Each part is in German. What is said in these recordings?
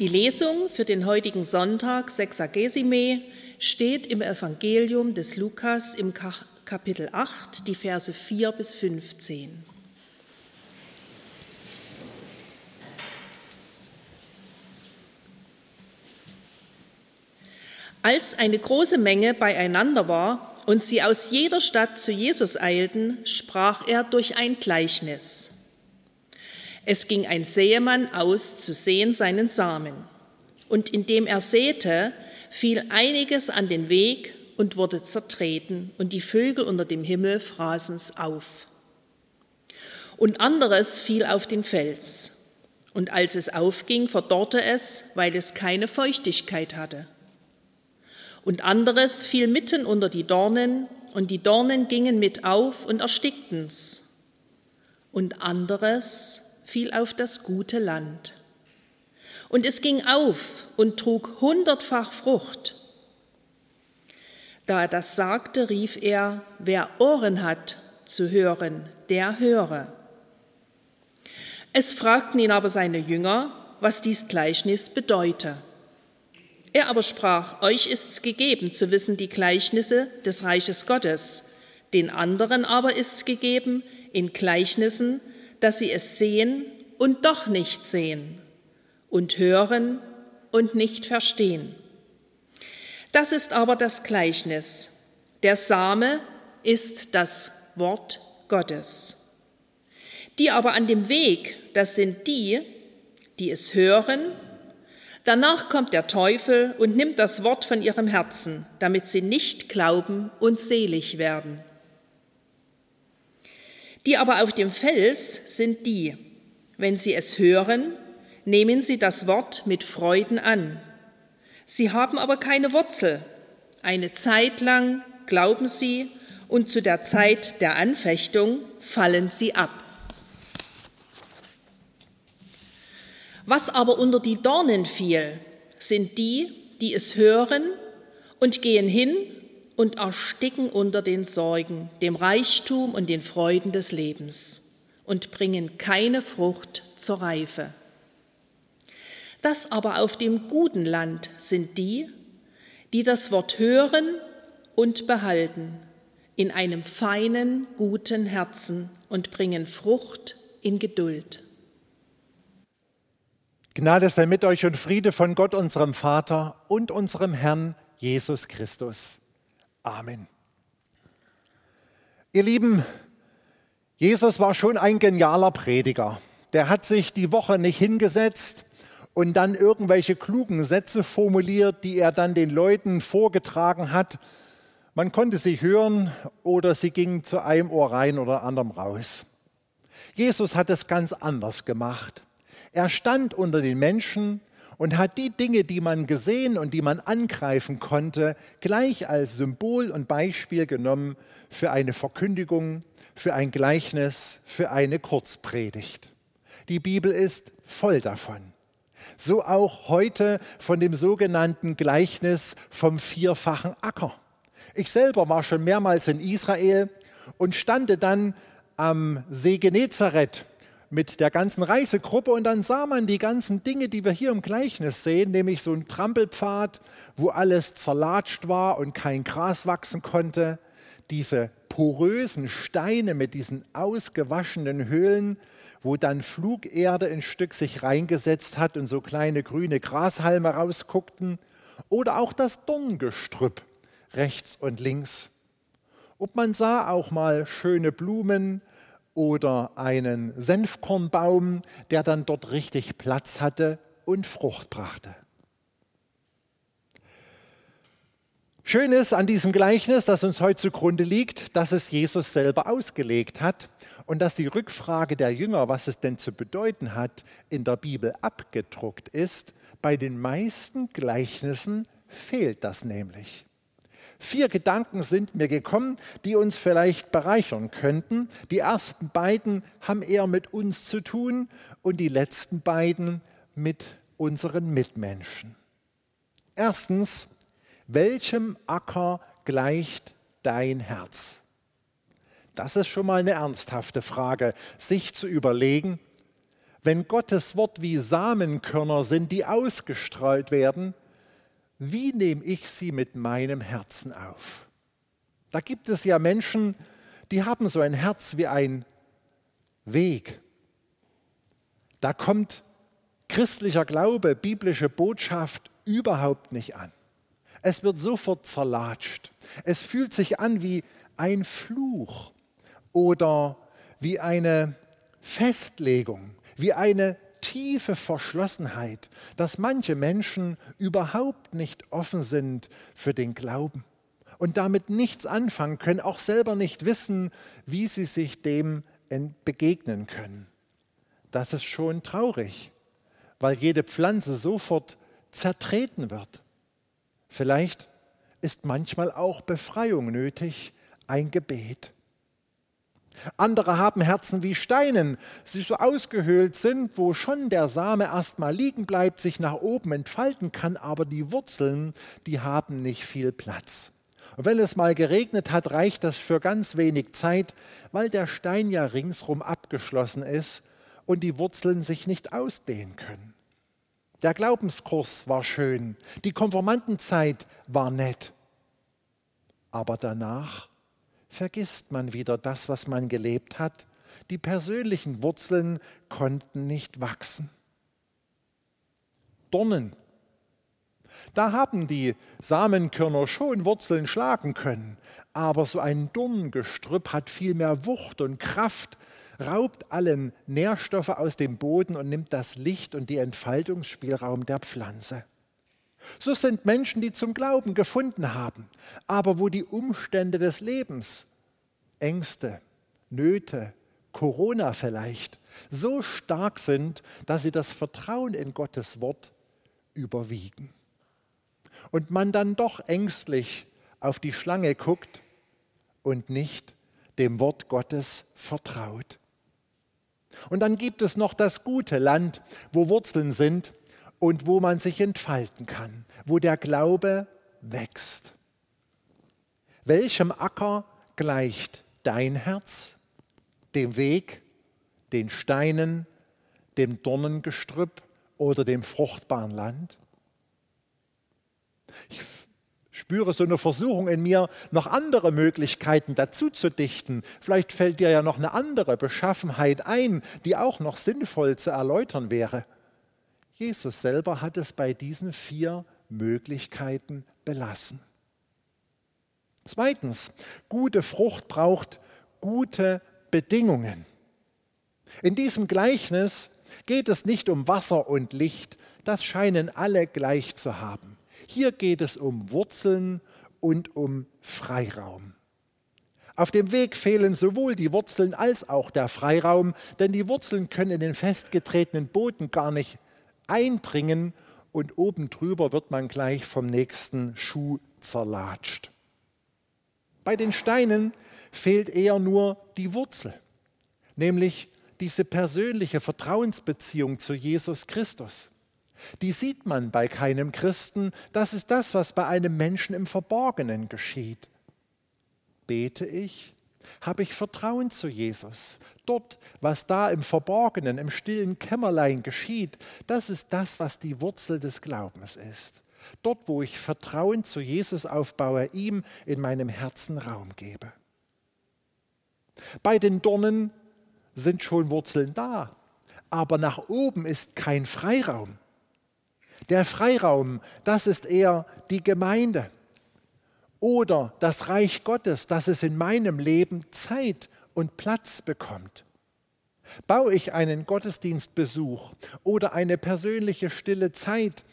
Die Lesung für den heutigen Sonntag, Sexagesime, steht im Evangelium des Lukas im Kapitel 8, die Verse 4 bis 15. Als eine große Menge beieinander war und sie aus jeder Stadt zu Jesus eilten, sprach er durch ein Gleichnis. Es ging ein Säemann aus zu sehen seinen Samen. Und indem er säte, fiel einiges an den Weg und wurde zertreten, und die Vögel unter dem Himmel fraßen's auf. Und anderes fiel auf den Fels. Und als es aufging, verdorrte es, weil es keine Feuchtigkeit hatte. Und anderes fiel mitten unter die Dornen, und die Dornen gingen mit auf und erstickten's. Und anderes fiel auf das gute Land. Und es ging auf und trug hundertfach Frucht. Da er das sagte, rief er, wer Ohren hat zu hören, der höre. Es fragten ihn aber seine Jünger, was dies Gleichnis bedeute. Er aber sprach, euch ist's gegeben zu wissen die Gleichnisse des Reiches Gottes, den anderen aber ist's gegeben in Gleichnissen, dass sie es sehen und doch nicht sehen und hören und nicht verstehen. Das ist aber das Gleichnis. Der Same ist das Wort Gottes. Die aber an dem Weg, das sind die, die es hören Danach kommt der Teufel und nimmt das Wort von ihrem Herzen, damit sie nicht glauben und selig werden. Die aber auf dem Fels sind die, wenn sie es hören, nehmen sie das Wort mit Freuden an. Sie haben aber keine Wurzel. Eine Zeit lang glauben sie und zu der Zeit der Anfechtung fallen sie ab. Was aber unter die Dornen fiel, sind die, die es hören und gehen hin und ersticken unter den Sorgen, dem Reichtum und den Freuden des Lebens und bringen keine Frucht zur Reife. Das aber auf dem guten Land sind die, die das Wort hören und behalten in einem feinen, guten Herzen und bringen Frucht in Geduld. Gnade sei mit euch und Friede von Gott, unserem Vater und unserem Herrn Jesus Christus. Amen. Ihr Lieben, Jesus war schon ein genialer Prediger. Der hat sich die Woche nicht hingesetzt und dann irgendwelche klugen Sätze formuliert, die er dann den Leuten vorgetragen hat. Man konnte sie hören oder sie gingen zu einem Ohr rein oder anderem raus. Jesus hat es ganz anders gemacht. Er stand unter den Menschen und hat die Dinge, die man gesehen und die man angreifen konnte, gleich als Symbol und Beispiel genommen für eine Verkündigung, für ein Gleichnis, für eine Kurzpredigt. Die Bibel ist voll davon. So auch heute von dem sogenannten Gleichnis vom vierfachen Acker. Ich selber war schon mehrmals in Israel und stande dann am See Genezareth mit der ganzen Reisegruppe und dann sah man die ganzen Dinge, die wir hier im Gleichnis sehen, nämlich so ein Trampelpfad, wo alles zerlatscht war und kein Gras wachsen konnte, diese porösen Steine mit diesen ausgewaschenen Höhlen, wo dann Flugerde ein Stück sich reingesetzt hat und so kleine grüne Grashalme rausguckten, oder auch das Dorngestrüpp rechts und links. Und man sah auch mal schöne Blumen, oder einen Senfkornbaum, der dann dort richtig Platz hatte und Frucht brachte. Schön ist an diesem Gleichnis, das uns heute zugrunde liegt, dass es Jesus selber ausgelegt hat und dass die Rückfrage der Jünger, was es denn zu bedeuten hat, in der Bibel abgedruckt ist. Bei den meisten Gleichnissen fehlt das nämlich. Vier Gedanken sind mir gekommen, die uns vielleicht bereichern könnten. Die ersten beiden haben eher mit uns zu tun und die letzten beiden mit unseren Mitmenschen. Erstens, welchem Acker gleicht dein Herz? Das ist schon mal eine ernsthafte Frage, sich zu überlegen, wenn Gottes Wort wie Samenkörner sind, die ausgestreut werden, wie nehme ich sie mit meinem Herzen auf? Da gibt es ja Menschen, die haben so ein Herz wie ein Weg. Da kommt christlicher Glaube, biblische Botschaft überhaupt nicht an. Es wird sofort zerlatscht. Es fühlt sich an wie ein Fluch oder wie eine Festlegung, wie eine tiefe Verschlossenheit, dass manche Menschen überhaupt nicht offen sind für den Glauben und damit nichts anfangen können, auch selber nicht wissen, wie sie sich dem begegnen können. Das ist schon traurig, weil jede Pflanze sofort zertreten wird. Vielleicht ist manchmal auch Befreiung nötig, ein Gebet. Andere haben Herzen wie Steinen, sie so ausgehöhlt sind, wo schon der Same erstmal liegen bleibt, sich nach oben entfalten kann, aber die Wurzeln, die haben nicht viel Platz. Und wenn es mal geregnet hat, reicht das für ganz wenig Zeit, weil der Stein ja ringsrum abgeschlossen ist und die Wurzeln sich nicht ausdehnen können. Der Glaubenskurs war schön, die Konformantenzeit war nett, aber danach vergisst man wieder das, was man gelebt hat. Die persönlichen Wurzeln konnten nicht wachsen. Dornen. Da haben die Samenkörner schon Wurzeln schlagen können, aber so ein Dornengestrüpp hat viel mehr Wucht und Kraft, raubt allen Nährstoffe aus dem Boden und nimmt das Licht und die Entfaltungsspielraum der Pflanze. So sind Menschen, die zum Glauben gefunden haben, aber wo die Umstände des Lebens, Ängste, Nöte, Corona vielleicht, so stark sind, dass sie das Vertrauen in Gottes Wort überwiegen. Und man dann doch ängstlich auf die Schlange guckt und nicht dem Wort Gottes vertraut. Und dann gibt es noch das gute Land, wo Wurzeln sind und wo man sich entfalten kann, wo der Glaube wächst. Welchem Acker gleicht dein Herz? Dem Weg, den Steinen, dem Dornengestrüpp oder dem fruchtbaren Land? Ich spüre so eine Versuchung in mir, noch andere Möglichkeiten dazu zu dichten. Vielleicht fällt dir ja noch eine andere Beschaffenheit ein, die auch noch sinnvoll zu erläutern wäre. Jesus selber hat es bei diesen vier Möglichkeiten belassen. Zweitens, gute Frucht braucht gute Bedingungen. In diesem Gleichnis geht es nicht um Wasser und Licht, das scheinen alle gleich zu haben. Hier geht es um Wurzeln und um Freiraum. Auf dem Weg fehlen sowohl die Wurzeln als auch der Freiraum, denn die Wurzeln können in den festgetretenen Boden gar nicht eindringen und oben drüber wird man gleich vom nächsten Schuh zerlatscht. Bei den Steinen fehlt eher nur die Wurzel, nämlich diese persönliche Vertrauensbeziehung zu Jesus Christus. Die sieht man bei keinem Christen. Das ist das, was bei einem Menschen im Verborgenen geschieht. Bete ich? Habe ich Vertrauen zu Jesus? Dort, was da im Verborgenen, im stillen Kämmerlein geschieht, das ist das, was die Wurzel des Glaubens ist. Dort, wo ich Vertrauen zu Jesus aufbaue, ihm in meinem Herzen Raum gebe. Bei den Dornen sind schon Wurzeln da, aber nach oben ist kein Freiraum. Der Freiraum, das ist eher die Gemeinde oder das Reich Gottes, dass es in meinem Leben Zeit und Platz bekommt. Baue ich einen Gottesdienstbesuch oder eine persönliche stille Zeit,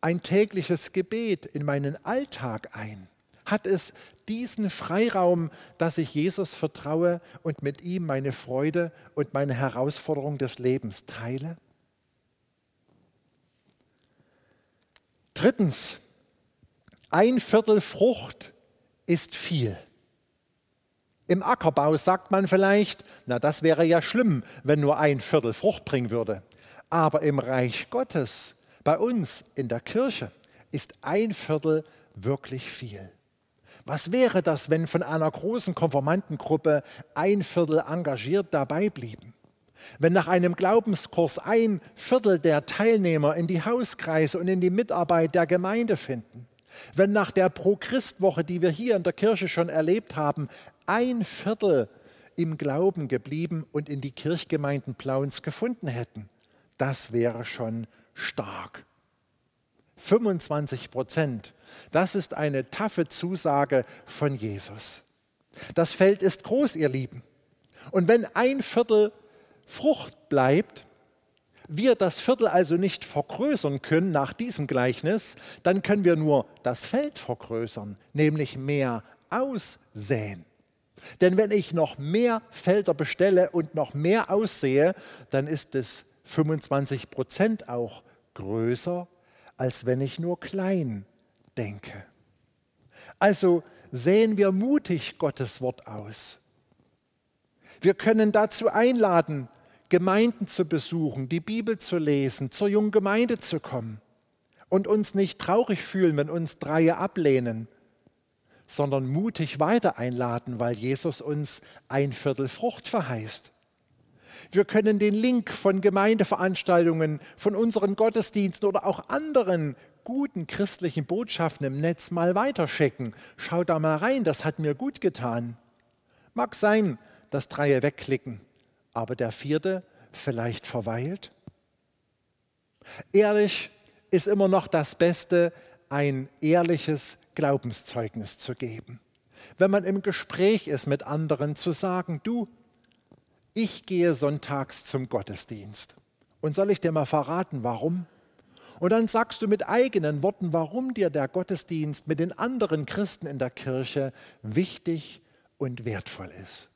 ein tägliches Gebet in meinen Alltag ein? Hat es diesen Freiraum, dass ich Jesus vertraue und mit ihm meine Freude und meine Herausforderung des Lebens teile? Drittens, ein Viertel Frucht ist viel. Im Ackerbau sagt man vielleicht, na das wäre ja schlimm, wenn nur ein Viertel Frucht bringen würde. Aber im Reich Gottes, bei uns in der Kirche, ist ein Viertel wirklich viel. Was wäre das, wenn von einer großen Konformantengruppe ein Viertel engagiert dabei blieben? Wenn nach einem Glaubenskurs ein Viertel der Teilnehmer in die Hauskreise und in die Mitarbeit der Gemeinde finden, wenn nach der Pro-Christ-Woche, die wir hier in der Kirche schon erlebt haben, ein Viertel im Glauben geblieben und in die Kirchgemeinden Plauens gefunden hätten, das wäre schon stark. 25 Prozent, das ist eine taffe Zusage von Jesus. Das Feld ist groß, ihr Lieben. Und wenn ein Viertel Frucht bleibt, wir das Viertel also nicht vergrößern können nach diesem Gleichnis, dann können wir nur das Feld vergrößern, nämlich mehr aussäen. Denn wenn ich noch mehr Felder bestelle und noch mehr aussehe, dann ist es 25 Prozent auch größer, als wenn ich nur klein denke. Also sehen wir mutig Gottes Wort aus. Wir können dazu einladen, Gemeinden zu besuchen, die Bibel zu lesen, zur jungen Gemeinde zu kommen und uns nicht traurig fühlen, wenn uns Dreie ablehnen, sondern mutig weiter einladen, weil Jesus uns ein Viertel Frucht verheißt. Wir können den Link von Gemeindeveranstaltungen, von unseren Gottesdiensten oder auch anderen guten christlichen Botschaften im Netz mal weiterschicken. Schau da mal rein, das hat mir gut getan. Mag sein, dass Dreie wegklicken, aber der vierte vielleicht verweilt? Ehrlich ist immer noch das Beste, ein ehrliches Glaubenszeugnis zu geben. Wenn man im Gespräch ist mit anderen, zu sagen, du, ich gehe sonntags zum Gottesdienst. Und soll ich dir mal verraten, warum? Und dann sagst du mit eigenen Worten, warum dir der Gottesdienst mit den anderen Christen in der Kirche wichtig und wertvoll ist.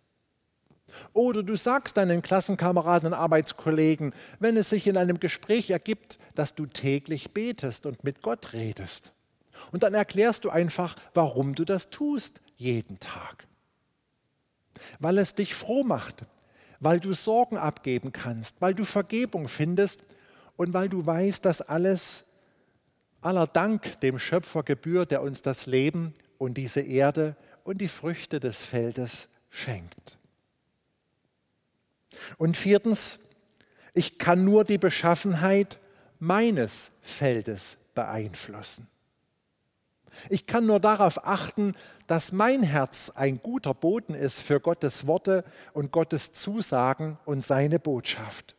Oder du sagst deinen Klassenkameraden und Arbeitskollegen, wenn es sich in einem Gespräch ergibt, dass du täglich betest und mit Gott redest. Und dann erklärst du einfach, warum du das tust jeden Tag. Weil es dich froh macht, weil du Sorgen abgeben kannst, weil du Vergebung findest und weil du weißt, dass alles aller Dank dem Schöpfer gebührt, der uns das Leben und diese Erde und die Früchte des Feldes schenkt. Und viertens, ich kann nur die Beschaffenheit meines Feldes beeinflussen. Ich kann nur darauf achten, dass mein Herz ein guter Boden ist für Gottes Worte und Gottes Zusagen und seine Botschaft.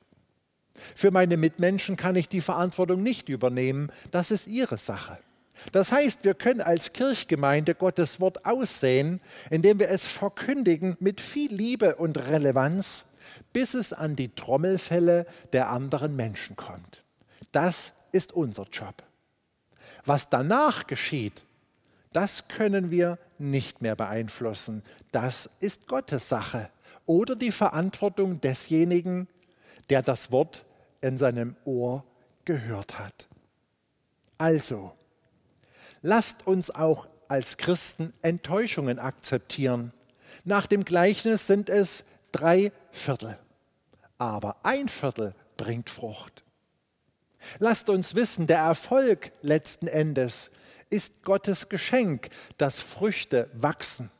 Für meine Mitmenschen kann ich die Verantwortung nicht übernehmen, das ist ihre Sache. Das heißt, wir können als Kirchgemeinde Gottes Wort aussehen, indem wir es verkündigen mit viel Liebe und Relevanz bis es an die Trommelfälle der anderen Menschen kommt. Das ist unser Job. Was danach geschieht, das können wir nicht mehr beeinflussen. Das ist Gottes Sache oder die Verantwortung desjenigen, der das Wort in seinem Ohr gehört hat. Also, lasst uns auch als Christen Enttäuschungen akzeptieren. Nach dem Gleichnis sind es drei Viertel. Aber ein Viertel bringt Frucht. Lasst uns wissen, der Erfolg letzten Endes ist Gottes Geschenk, dass Früchte wachsen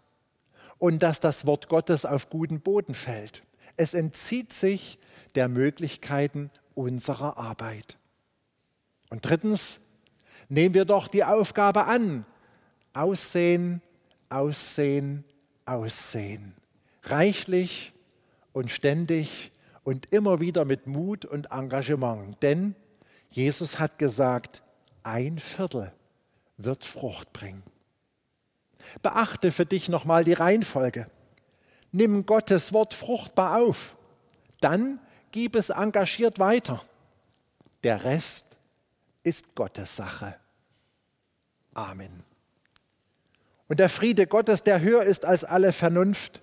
und dass das Wort Gottes auf guten Boden fällt. Es entzieht sich der Möglichkeiten unserer Arbeit. Und drittens, nehmen wir doch die Aufgabe an. Aussehen, aussehen, aussehen. Reichlich und ständig und immer wieder mit Mut und Engagement. Denn Jesus hat gesagt, ein Viertel wird Frucht bringen. Beachte für dich nochmal die Reihenfolge. Nimm Gottes Wort fruchtbar auf. Dann gib es engagiert weiter. Der Rest ist Gottes Sache. Amen. Und der Friede Gottes, der höher ist als alle Vernunft,